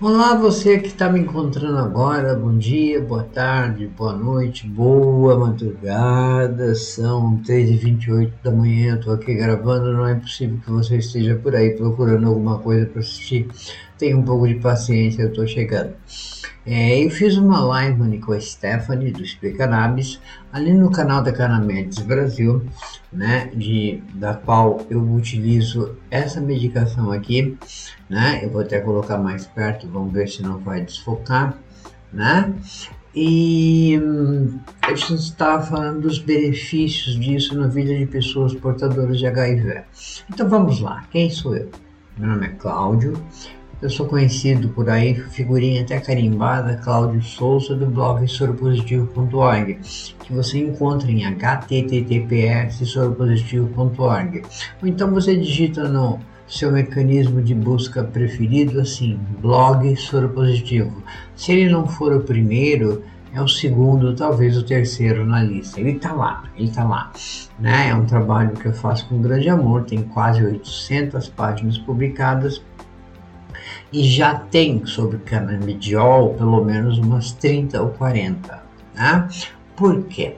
Olá, você que está me encontrando agora, bom dia, boa tarde, boa noite, boa madrugada, são 3h28 da manhã, estou aqui gravando, não é possível que você esteja por aí procurando alguma coisa para assistir, tenha um pouco de paciência, eu estou chegando. É, eu fiz uma live com a Stephanie do Explica Nabis, ali no canal da Canamedes Brasil, né, de, da qual eu utilizo essa medicação aqui, né, eu vou até colocar mais perto, vamos ver se não vai desfocar, né, e hum, a gente estava falando dos benefícios disso na vida de pessoas portadoras de HIV. Então vamos lá, quem sou eu? Meu nome é Cláudio, eu sou conhecido por aí, figurinha até carimbada, Cláudio Souza, do blog soropositivo.org, que você encontra em https soropositivo.org. Ou então você digita no seu mecanismo de busca preferido assim, blog soropositivo. Se ele não for o primeiro, é o segundo, talvez o terceiro na lista. Ele está lá, ele está lá. Né? É um trabalho que eu faço com grande amor, tem quase 800 páginas publicadas e já tem sobre canabidiol pelo menos umas 30 ou 40. Né? Por quê?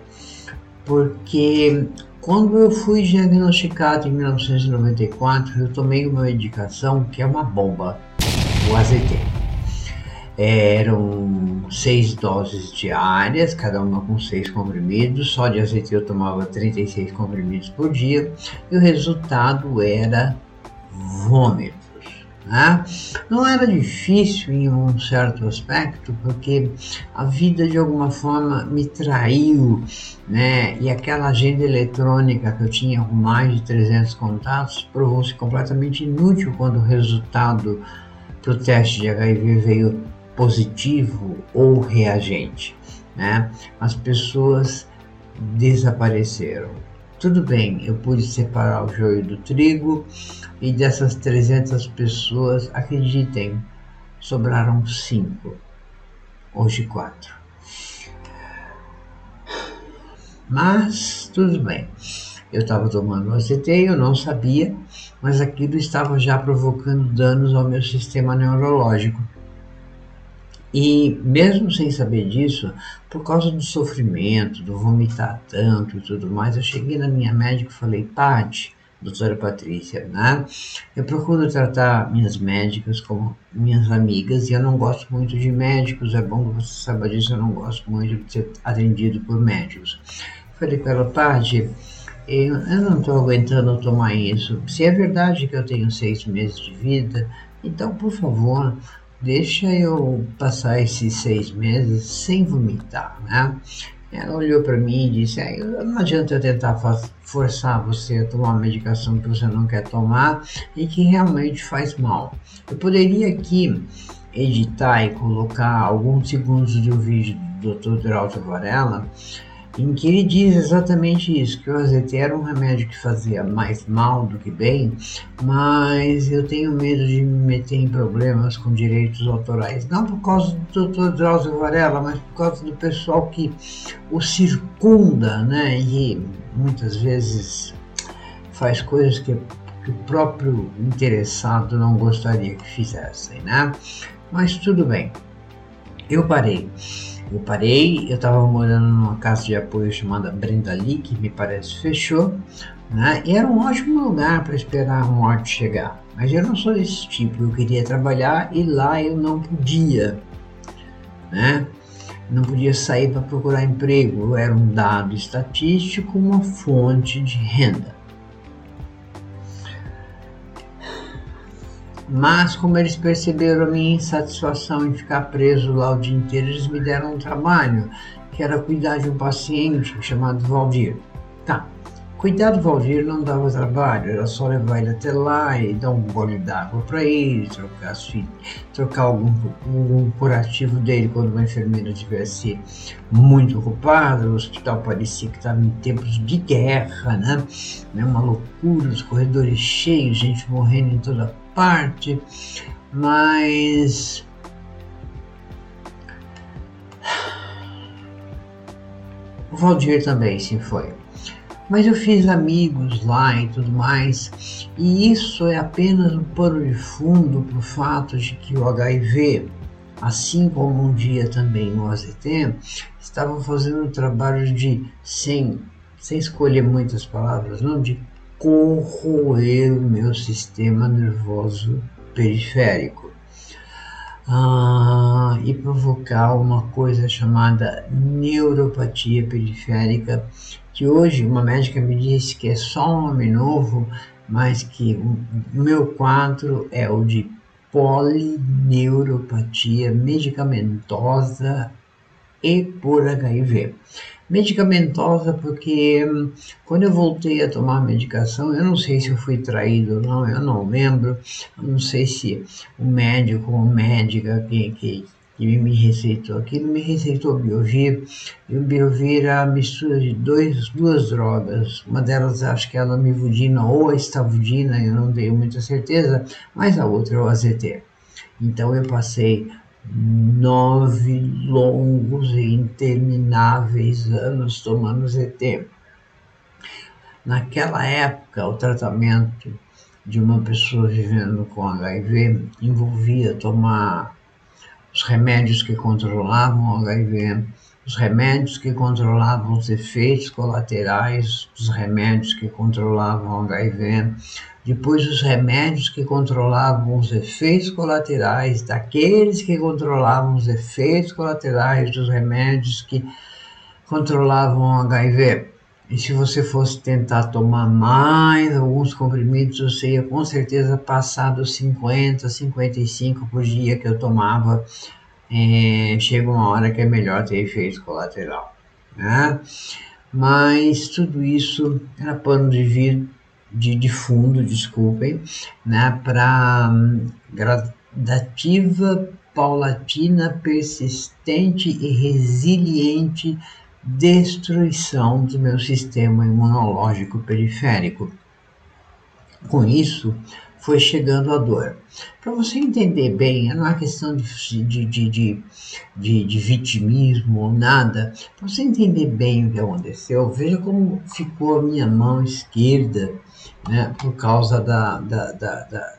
Porque quando eu fui diagnosticado em 1994, eu tomei uma medicação que é uma bomba, o AZT. Eram seis doses diárias, cada uma com seis comprimidos. Só de AZT eu tomava 36 comprimidos por dia e o resultado era vômito. Né? Não era difícil em um certo aspecto, porque a vida de alguma forma me traiu, né? e aquela agenda eletrônica que eu tinha com mais de 300 contatos provou-se completamente inútil quando o resultado para o teste de HIV veio positivo ou reagente. Né? As pessoas desapareceram. Tudo bem, eu pude separar o joio do trigo e dessas 300 pessoas, acreditem, sobraram cinco, hoje quatro. Mas tudo bem. Eu estava tomando ACT, eu não sabia, mas aquilo estava já provocando danos ao meu sistema neurológico. E mesmo sem saber disso, por causa do sofrimento, do vomitar tanto e tudo mais, eu cheguei na minha médica e falei, Paty, doutora Patrícia, né? Eu procuro tratar minhas médicas como minhas amigas e eu não gosto muito de médicos, é bom que você saiba disso, eu não gosto muito de ser atendido por médicos. Falei para ela, Paty, eu, eu não estou aguentando tomar isso. Se é verdade que eu tenho seis meses de vida, então, por favor, deixa eu passar esses seis meses sem vomitar, né? Ela olhou para mim e disse: ah, Não adianta eu tentar forçar você a tomar uma medicação que você não quer tomar e que realmente faz mal. Eu poderia aqui editar e colocar alguns segundos do vídeo do Dr. Drauzio Varela em que ele diz exatamente isso, que o AZT era um remédio que fazia mais mal do que bem, mas eu tenho medo de me meter em problemas com direitos autorais, não por causa do Dr. Drauzio Varela, mas por causa do pessoal que o circunda, né, e muitas vezes faz coisas que, que o próprio interessado não gostaria que fizessem, né, mas tudo bem, eu parei. Eu parei, eu estava morando numa casa de apoio chamada Brenda Lee, que me parece fechou, né? E era um ótimo lugar para esperar a morte chegar. Mas eu não sou desse tipo, eu queria trabalhar e lá eu não podia, né? Não podia sair para procurar emprego, eu era um dado estatístico, uma fonte de renda. Mas, como eles perceberam a minha insatisfação em ficar preso lá o dia inteiro, eles me deram um trabalho, que era cuidar de um paciente chamado Valdir. Tá, cuidar do Valdir não dava trabalho, era só levar ele até lá e dar um gole d'água para ele, trocar, trocar algum, algum curativo dele quando uma enfermeira estivesse muito ocupada, o hospital parecia que estava em tempos de guerra, né? Uma loucura, os corredores cheios, gente morrendo em toda parte, mas o Valdir também se foi. Mas eu fiz amigos lá e tudo mais, e isso é apenas um pano de fundo para o fato de que o HIV, assim como um dia também o AZT, estavam fazendo um trabalho de, sem, sem escolher muitas palavras, não de corroer o meu sistema nervoso periférico ah, e provocar uma coisa chamada neuropatia periférica, que hoje uma médica me disse que é só um nome novo, mas que o meu quadro é o de polineuropatia medicamentosa e por HIV. Medicamentosa porque hum, quando eu voltei a tomar medicação, eu não sei se eu fui traído ou não, eu não lembro, eu não sei se o médico ou médica que, que, que me receitou aquilo me receitou Biovir, e o Biovir é a mistura de dois, duas drogas, uma delas acho que é a lamivudina ou a estavudina, eu não tenho muita certeza, mas a outra é o AZT. Então eu passei nove longos e intermináveis anos tomando ZT. Naquela época, o tratamento de uma pessoa vivendo com HIV envolvia tomar os remédios que controlavam o HIV, os remédios que controlavam os efeitos colaterais dos remédios que controlavam o HIV, depois os remédios que controlavam os efeitos colaterais daqueles que controlavam os efeitos colaterais dos remédios que controlavam o HIV. E se você fosse tentar tomar mais alguns comprimidos, você ia com certeza passar dos 50, 55 por dia que eu tomava. É, chega uma hora que é melhor ter efeito colateral. Né? Mas tudo isso era pano de de, de fundo, desculpem, né, para um, gradativa, paulatina, persistente e resiliente destruição do meu sistema imunológico periférico. Com isso, foi chegando a dor. Para você entender bem, não é questão de, de, de, de, de vitimismo ou nada, para você entender bem o que aconteceu, veja como ficou a minha mão esquerda né, por causa da, da, da, da,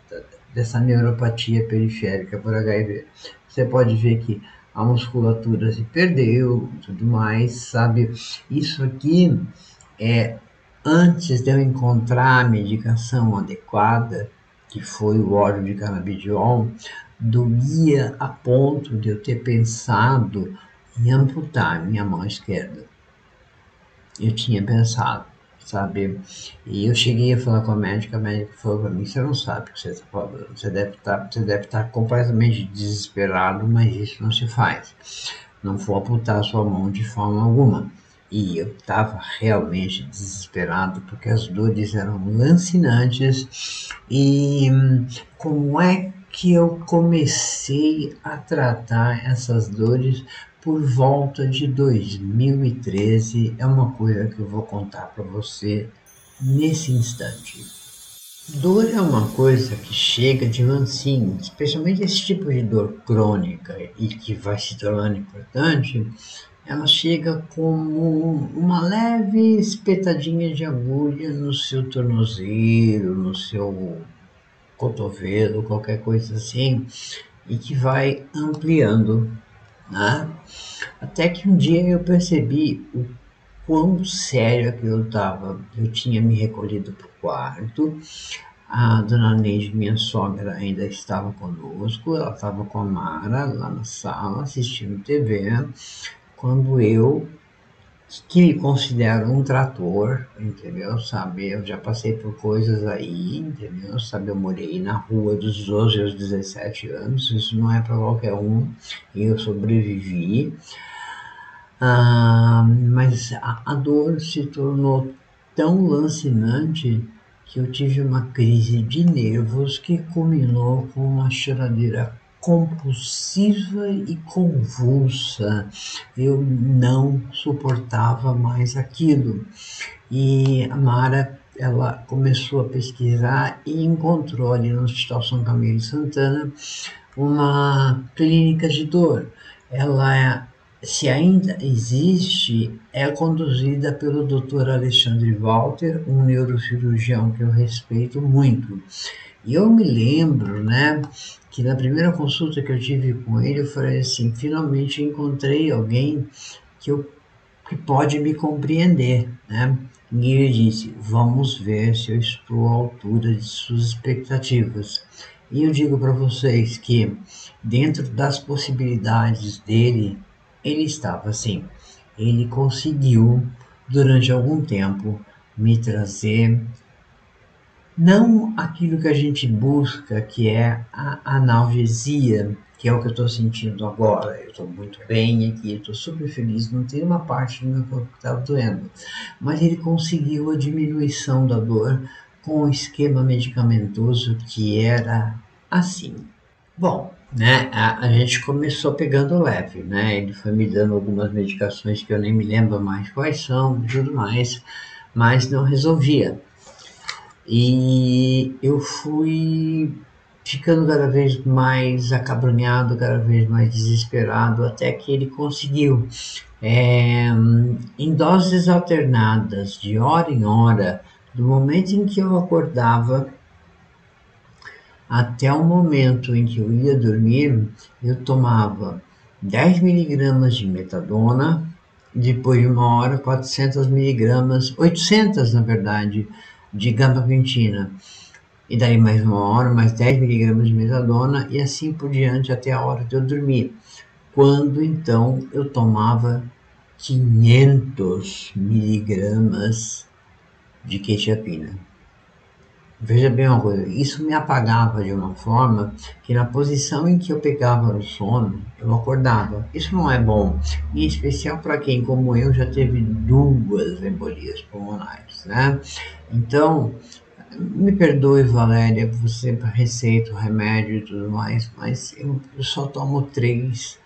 dessa neuropatia periférica por HIV. Você pode ver que a musculatura se perdeu, tudo mais, sabe? Isso aqui é antes de eu encontrar a medicação adequada, que foi o óleo de canabidiol, doía a ponto de eu ter pensado em amputar minha mão esquerda. Eu tinha pensado sabe? E eu cheguei a falar com a médica, a médica falou para mim, você não sabe o que você está falando, você deve estar, tá, estar tá completamente desesperado, mas isso não se faz. Não vou apontar a sua mão de forma alguma. E eu estava realmente desesperado porque as dores eram lancinantes e como é que eu comecei a tratar essas dores por volta de 2013 é uma coisa que eu vou contar para você nesse instante. Dor é uma coisa que chega de mansinho, especialmente esse tipo de dor crônica e que vai se tornando importante, ela chega como uma leve espetadinha de agulha no seu tornozelo, no seu cotovelo, qualquer coisa assim, e que vai ampliando né? Até que um dia eu percebi o quão sério que eu estava. Eu tinha me recolhido para o quarto, a dona Neide, minha sogra, ainda estava conosco, ela estava com a Mara lá na sala assistindo TV, quando eu que me considero um trator, entendeu? Sabe, eu já passei por coisas aí, entendeu? Sabe, eu morei na rua dos 12 aos 17 anos, isso não é para qualquer um, e eu sobrevivi. Ah, mas a, a dor se tornou tão lancinante que eu tive uma crise de nervos que culminou com uma choradeira compulsiva e convulsa. Eu não suportava mais aquilo. E a Mara ela começou a pesquisar e encontrou ali no Hospital São Camilo Santana uma clínica de dor. Ela se ainda existe, é conduzida pelo Dr. Alexandre Walter, um neurocirurgião que eu respeito muito. E eu me lembro, né, que na primeira consulta que eu tive com ele, eu falei assim: finalmente encontrei alguém que, eu, que pode me compreender, né? E ele disse: vamos ver se eu estou à altura de suas expectativas. E eu digo para vocês que, dentro das possibilidades dele, ele estava assim. Ele conseguiu, durante algum tempo, me trazer não aquilo que a gente busca, que é a analgesia, que é o que eu estou sentindo agora. Eu estou muito bem aqui, estou super feliz, não tem uma parte do meu corpo que estava doendo. Mas ele conseguiu a diminuição da dor com um esquema medicamentoso que era assim. Bom, né, a, a, gente começou pegando leve, né? Ele foi me dando algumas medicações que eu nem me lembro mais quais são tudo mais, mas não resolvia. E eu fui ficando cada vez mais acabrunhado, cada vez mais desesperado, até que ele conseguiu, é, em doses alternadas, de hora em hora, do momento em que eu acordava até o momento em que eu ia dormir, eu tomava 10 miligramas de metadona, depois de uma hora 400 miligramas, 800 na verdade, de gabapentina e daí mais uma hora, mais 10 miligramas de metadona e assim por diante até a hora de eu dormir. Quando então eu tomava 500 miligramas de quetiapina. Veja bem uma coisa, isso me apagava de uma forma que na posição em que eu pegava no sono, eu acordava. Isso não é bom, em especial para quem, como eu, já teve duas embolias pulmonares, né? Então, me perdoe, Valéria, você receita remédio e tudo mais, mas eu, só tomo três,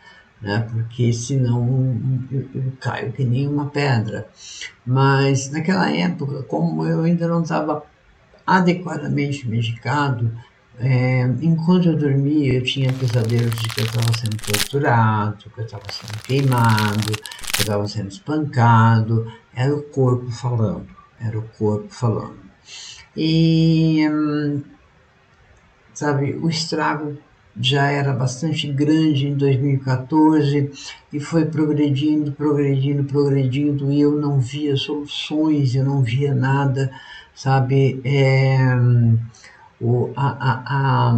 né? Porque senão eu, caio que nem uma pedra. Mas naquela época, como eu ainda não estava adequadamente medicado, é, enquanto eu dormia, eu tinha pesadelos de que eu estava sendo torturado, que eu estava sendo queimado, que eu estava sendo espancado. Era o corpo falando, era o corpo falando. E, hum, sabe, o estrago já era bastante grande em 2014 e foi progredindo, progredindo, progredindo e eu não via soluções, eu não via nada, sabe? É, o, a, a, a,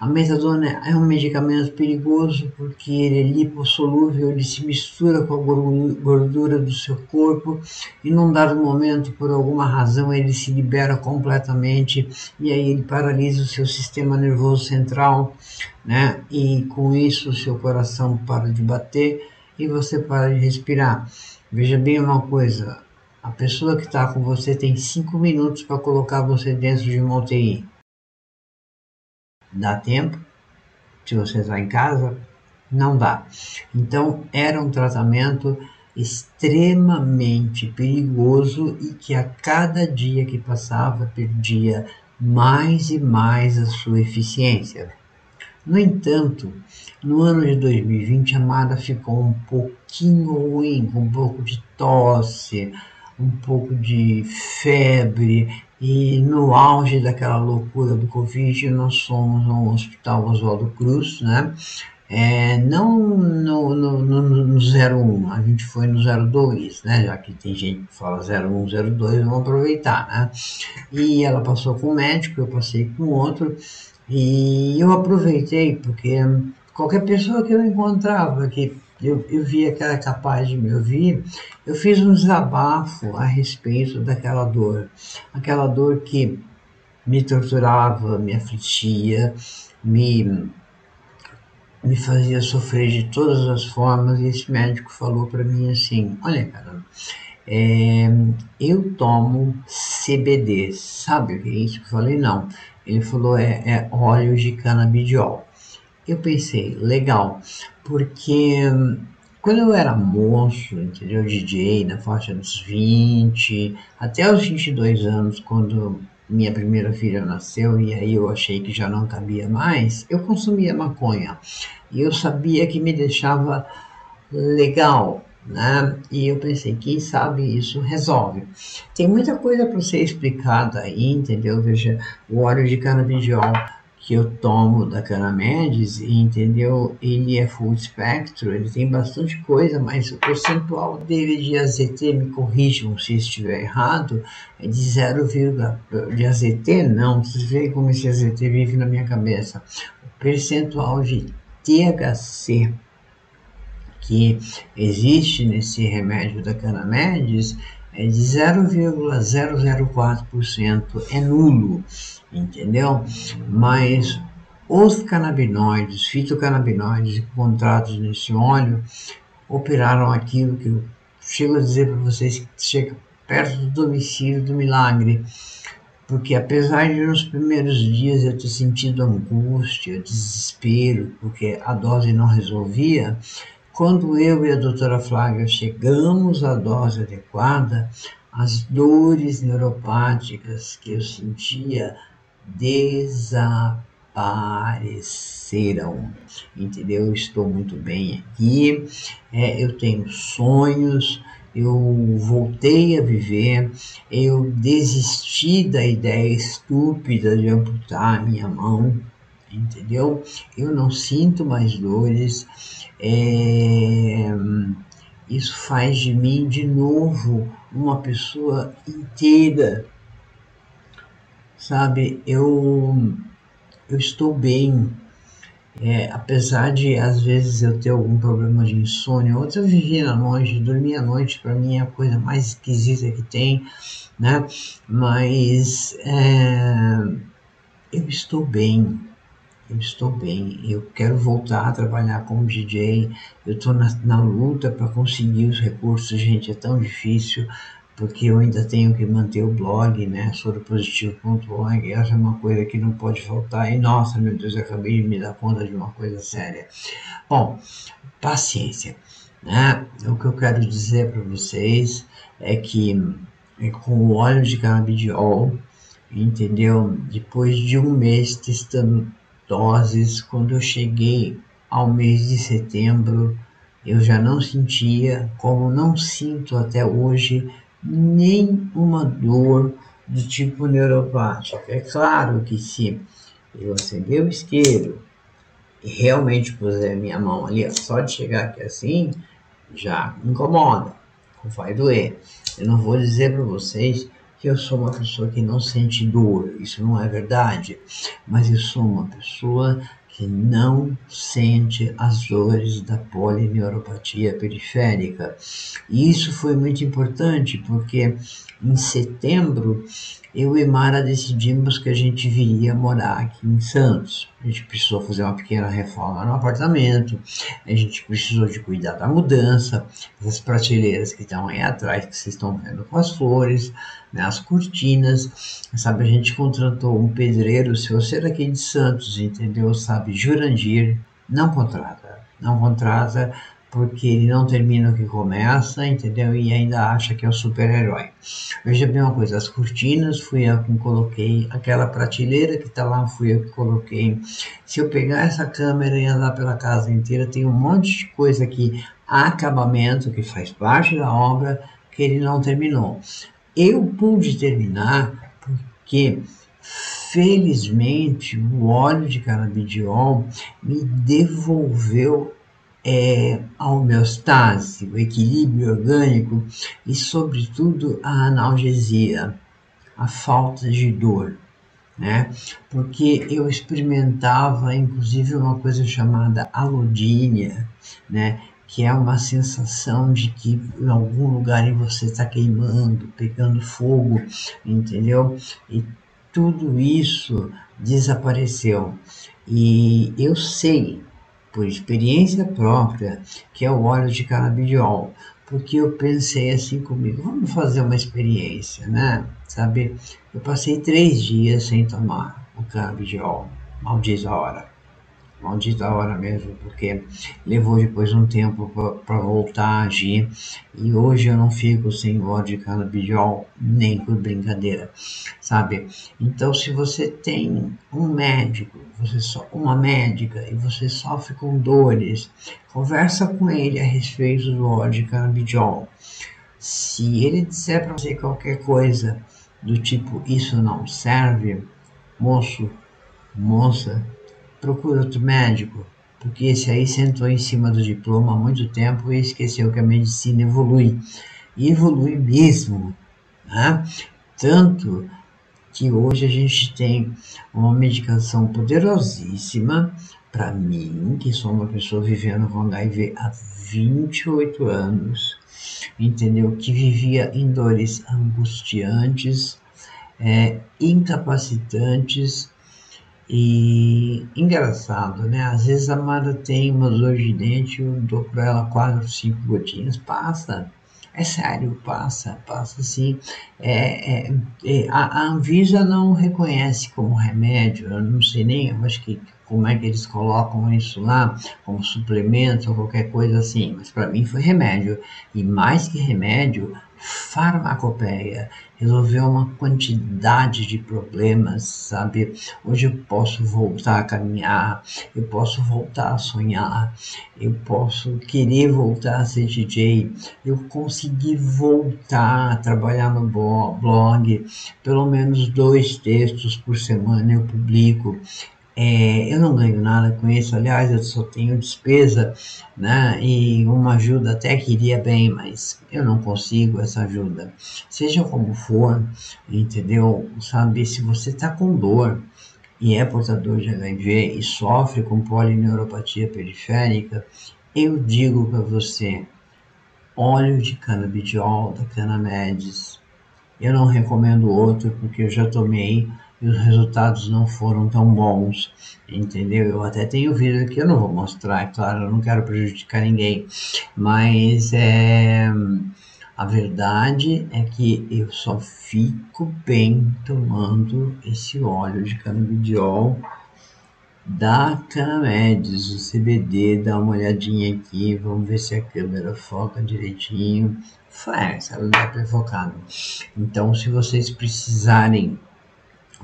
a metadona é um medicamento perigoso porque ele é lipossolúvel, ele se mistura com a gordura do seu corpo e num dado momento, por alguma razão, ele se libera completamente e aí ele paralisa o seu sistema nervoso central, né? E com isso o seu coração para de bater e você para de respirar. Veja bem uma coisa, a pessoa que está com você tem cinco minutos para colocar você dentro de uma UTI Dá tempo? Se você está em casa, não dá. Então, era um tratamento extremamente perigoso e que a cada dia que passava perdia mais e mais a sua eficiência. No entanto, no ano de 2020 a Mara ficou um pouquinho ruim, com um pouco de tosse, um pouco de febre e no auge daquela loucura do Covid, nós fomos no Hospital Oswaldo Cruz, né? É, não no, no, no, no 01, a gente foi no 02, né? Já que tem gente que fala 01, 02, vamos aproveitar, né? E ela passou com um médico, eu passei com outro, e eu aproveitei porque qualquer pessoa que eu encontrava que eu, eu via que era capaz de me ouvir, eu fiz um desabafo a respeito daquela dor. Aquela dor que me torturava, me afligia, me, me fazia sofrer de todas as formas. E esse médico falou para mim assim: Olha, cara, é, eu tomo CBD, sabe o que é isso? Eu falei: Não. Ele falou: É, é óleo de canabidiol. Eu pensei: Legal, porque quando eu era moço, entendeu? DJ, na faixa dos 20, até os 22 anos, quando minha primeira filha nasceu e aí eu achei que já não cabia mais, eu consumia maconha. E eu sabia que me deixava legal, né? E eu pensei, quem sabe isso resolve. Tem muita coisa para ser explicada aí, entendeu? Veja, o óleo de canabidiol que eu tomo da Canamedes, entendeu? Ele é full spectro, ele tem bastante coisa, mas o percentual dele de AZT, me corrijam se estiver errado, é de 0, de AZT não, vocês veem como esse AZT vive na minha cabeça. O percentual de THC que existe nesse remédio da Canamedes é de 0,004%, é nulo, entendeu? Mas os canabinoides, fitocannabinoides encontrados nesse óleo operaram aquilo que eu chego a dizer para vocês que chega perto do domicílio do milagre. Porque apesar de nos primeiros dias eu ter sentido angústia, desespero, porque a dose não resolvia, quando eu e a doutora Flávia chegamos à dose adequada, as dores neuropáticas que eu sentia desapareceram. Entendeu? Eu estou muito bem aqui, é, eu tenho sonhos, eu voltei a viver, eu desisti da ideia estúpida de amputar minha mão, entendeu? Eu não sinto mais dores. É, isso faz de mim de novo uma pessoa inteira, sabe? Eu, eu estou bem, é, apesar de às vezes eu ter algum problema de insônia, outros eu vivia na noite, à noite para mim é a coisa mais esquisita que tem, né? Mas é, eu estou bem, eu estou bem, eu quero voltar a trabalhar como DJ, eu estou na, na luta para conseguir os recursos, gente, é tão difícil, porque eu ainda tenho que manter o blog, né, soropositivo.org, essa é uma coisa que não pode faltar, e nossa, meu Deus, eu acabei de me dar conta de uma coisa séria. Bom, paciência, né, o que eu quero dizer para vocês é que é com o óleo de canabidiol, entendeu? Depois de um mês testando doses, quando eu cheguei ao mês de setembro, eu já não sentia, como não sinto até hoje, nenhuma dor do tipo neuropática. É claro que se eu acender o isqueiro e realmente puser minha mão ali, só de chegar aqui assim, já incomoda, vai doer. Eu não vou dizer para vocês que eu sou uma pessoa que não sente dor. Isso não é verdade. Mas eu sou uma pessoa não sente as dores da polineuropatia periférica. E isso foi muito importante porque em setembro eu e Mara decidimos que a gente viria morar aqui em Santos. A gente precisou fazer uma pequena reforma no apartamento, a gente precisou de cuidar da mudança, as prateleiras que estão aí atrás, que vocês estão vendo com as flores, né, as cortinas, sabe? A gente contratou um pedreiro, se você é daqui de Santos, entendeu? Sabe, Jurandir, não contrata, não contrata, porque ele não termina o que começa, entendeu? E ainda acha que é o super-herói. Veja bem uma coisa, as cortinas fui eu que coloquei, aquela prateleira que está lá fui eu que coloquei. Se eu pegar essa câmera e andar pela casa inteira, tem um monte de coisa aqui, acabamento, que faz parte da obra, que ele não terminou. Eu pude terminar porque felizmente o óleo de canabidiol me devolveu é, a homeostase, o equilíbrio orgânico e, sobretudo, a analgesia, a falta de dor. Né? Porque eu experimentava, inclusive, uma coisa chamada alodínia, né? que é uma sensação de que em algum lugar em você está queimando, pegando fogo, entendeu? E tudo isso desapareceu. E eu sei por experiência própria, que é o óleo de canabidiol, porque eu pensei assim comigo, vamos fazer uma experiência, né? Sabe, eu passei três dias sem tomar o canabidiol, mal diz a hora. Maldita hora mesmo, porque levou depois um tempo para voltar a agir e hoje eu não fico sem de canabidiol nem por brincadeira, sabe? Então, se você tem um médico, você só uma médica e você sofre com dores, conversa com ele a respeito do de canabidiol. Se ele disser para você qualquer coisa do tipo isso não serve, moço, moça, procura outro médico, porque esse aí sentou em cima do diploma há muito tempo e esqueceu que a medicina evolui. E evolui mesmo. Né? Tanto que hoje a gente tem uma medicação poderosíssima para mim, que sou uma pessoa vivendo com HIV há 28 anos, entendeu? Que vivia em dores angustiantes, é, incapacitantes e engraçado, né? Às vezes a Mara tem uma dor de dente, eu dou para ela quatro, cinco gotinhas, passa. É sério, passa, passa sim. É, é, é, a, a Anvisa não reconhece como remédio, eu não sei nem, eu acho que como é que eles colocam isso lá, como suplemento ou qualquer coisa assim, mas para mim foi remédio. E mais que remédio, farmacopeia, resolveu uma quantidade de problemas, sabe? Hoje eu posso voltar a caminhar, eu posso voltar a sonhar, eu posso querer voltar a ser DJ, eu consegui voltar a trabalhar no blog, pelo menos dois textos por semana eu publico, é, eu não ganho nada com isso, aliás, eu só tenho despesa, né? E uma ajuda até que iria bem, mas eu não consigo essa ajuda. Seja como for, entendeu? Sabe, se você está com dor e é portador de HIV e sofre com polineuropatia periférica, eu digo para você, óleo de canabidiol da Canamedes. Eu não recomendo outro porque eu já tomei e os resultados não foram tão bons, entendeu? Eu até tenho vídeo aqui, eu não vou mostrar, é claro, eu não quero prejudicar ninguém, mas é, a verdade é que eu só fico bem tomando esse óleo de canabidiol da Canamedes, o CBD, dá uma olhadinha aqui, vamos ver se a câmera foca direitinho. Faz, ela dá para focar. Então, se vocês precisarem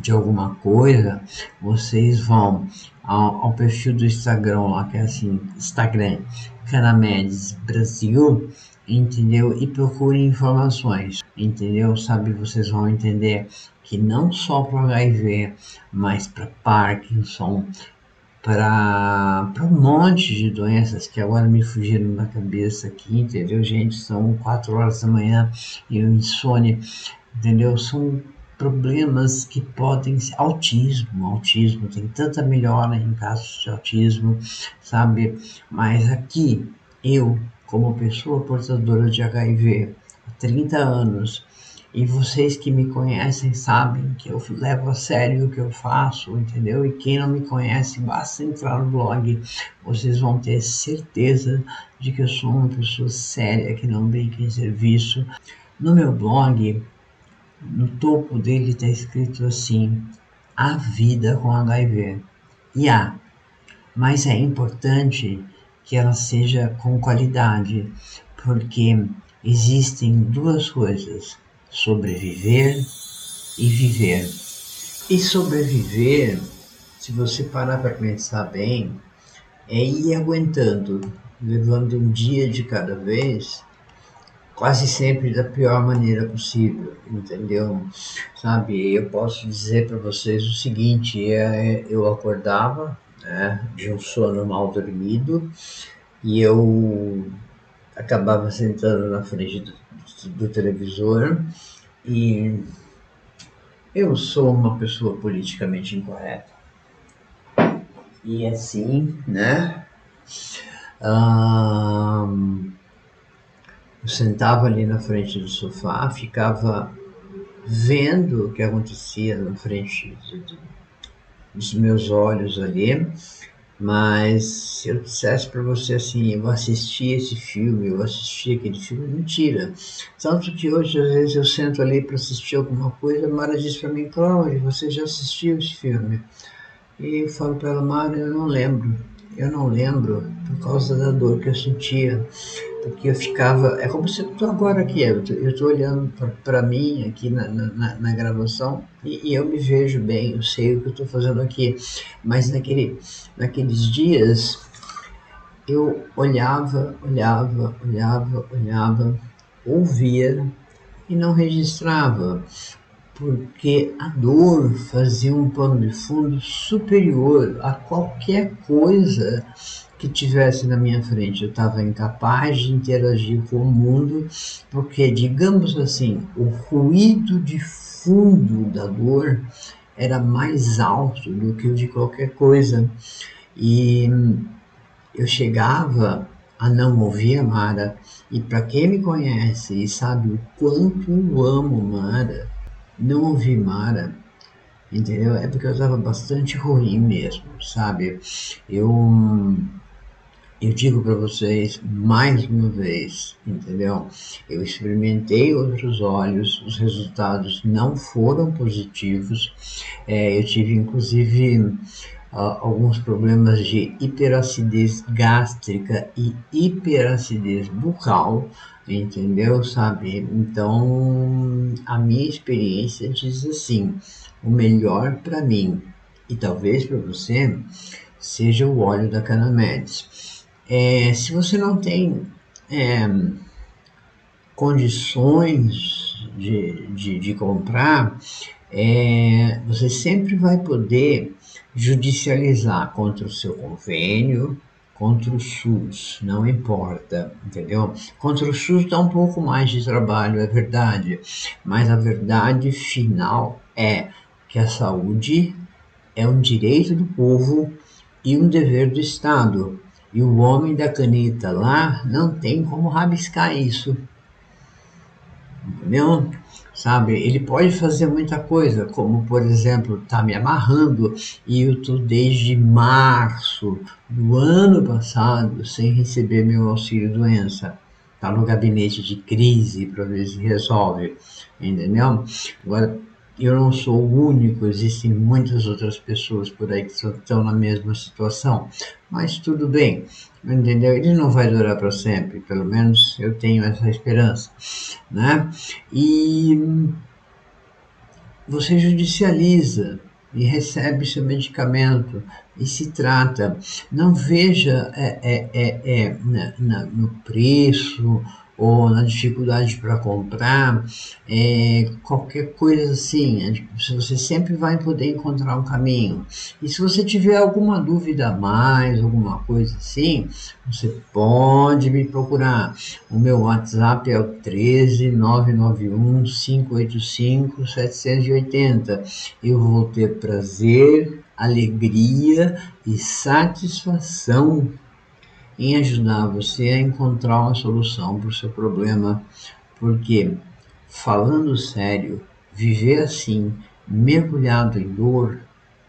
de alguma coisa, vocês vão ao, ao, perfil do Instagram lá, que é assim, Instagram, Canamedes Brasil, entendeu? E procurem informações, entendeu? Sabe, vocês vão entender que não só para HIV, mas para Parkinson, para um monte de doenças que agora me fugiram da cabeça aqui, entendeu, gente? São quatro horas da manhã e eu insônia, entendeu? São problemas que podem ser autismo, autismo tem tanta melhora em casos de autismo, sabe? Mas aqui eu, como pessoa portadora de HIV há 30 anos, e vocês que me conhecem sabem que eu levo a sério o que eu faço, entendeu? E quem não me conhece, basta entrar no blog, vocês vão ter certeza de que eu sou uma pessoa séria que não brinca em serviço. No meu blog, no topo dele está escrito assim: a vida com HIV. E há, mas é importante que ela seja com qualidade, porque existem duas coisas: sobreviver e viver. E sobreviver, se você parar para pensar bem, é ir aguentando, levando um dia de cada vez quase sempre da pior maneira possível, entendeu? Sabe, eu posso dizer para vocês o seguinte: é, eu acordava né, de um sono mal dormido e eu acabava sentando na frente do, do televisor e eu sou uma pessoa politicamente incorreta. E assim, né? Um, eu sentava ali na frente do sofá, ficava vendo o que acontecia na frente dos meus olhos ali, mas se eu dissesse para você assim, eu assisti esse filme, eu assisti aquele filme, mentira. Tanto que hoje, às vezes, eu sento ali para assistir alguma coisa, a Mara diz para mim, Cláudio, você já assistiu esse filme? E eu falo para ela, Mara, eu não lembro. Eu não lembro por causa da dor que eu sentia. Porque eu ficava. É como se eu estou agora aqui, eu estou olhando para mim aqui na, na, na gravação e, e, eu me vejo bem, eu sei o que eu estou fazendo aqui. Mas naquele, naqueles dias eu olhava, olhava, olhava, olhava, ouvia e não registrava, porque a dor fazia um pano de fundo superior a qualquer coisa que tivesse na minha frente. Eu estava incapaz de interagir com o mundo, porque, digamos assim, o ruído de fundo da dor era mais alto do que o de qualquer coisa. E eu chegava a não ouvir a Mara, e para quem me conhece e sabe o quanto eu amo Mara, não ouvir Mara, entendeu? É porque eu estava bastante ruim mesmo, sabe? Eu eu digo para vocês mais uma vez, entendeu? Eu experimentei outros olhos, os resultados não foram positivos. É, eu tive inclusive uh, alguns problemas de hiperacidez gástrica e hiperacidez bucal, entendeu? Sabe? Então, a minha experiência diz assim: o melhor para mim e talvez para você seja o óleo da Canamedes. É, se você não tem é, condições de, de, de comprar, é, você sempre vai poder judicializar contra o seu convênio, contra o SUS, não importa, entendeu? Contra o SUS dá um pouco mais de trabalho, é verdade, mas a verdade final é que a saúde é um direito do povo e um dever do Estado. E o homem da caneta lá não tem como rabiscar isso. Entendeu? Sabe? Ele pode fazer muita coisa, como por exemplo, tá me amarrando e eu tô desde março do ano passado sem receber meu auxílio doença. Tá no gabinete de crise para ver se resolve. Entendeu? Agora, eu não sou o único, existem muitas outras pessoas por aí que estão na mesma situação. Mas tudo bem, entendeu? Ele não vai durar para sempre, pelo menos eu tenho essa esperança, né? E você judicializa e recebe seu medicamento e se trata. Não veja é, é, é, é na, na, no preço ou na dificuldade para comprar, é, qualquer coisa assim, é, você sempre vai poder encontrar um caminho. E se você tiver alguma dúvida a mais, alguma coisa assim, você pode me procurar. O meu WhatsApp é o 13991 585 780. Eu vou ter prazer, alegria e satisfação em ajudar você a encontrar uma solução para o seu problema, porque, falando sério, viver assim, mergulhado em dor,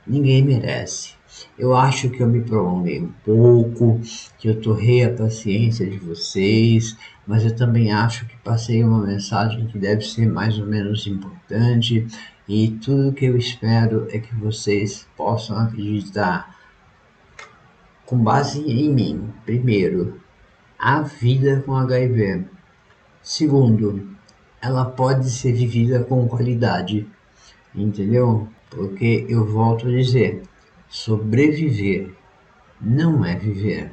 ninguém merece. Eu acho que eu me prolonguei um pouco, que eu torrei a paciência de vocês, mas eu também acho que passei uma mensagem que deve ser mais ou menos importante e tudo que eu espero é que vocês possam acreditar com base em mim. Primeiro, a vida com HIV. Segundo, ela pode ser vivida com qualidade, entendeu? Porque eu volto a dizer, sobreviver não é viver.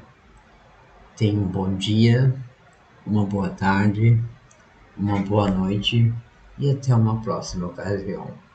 Tenha um bom dia, uma boa tarde, uma boa noite e até uma próxima ocasião.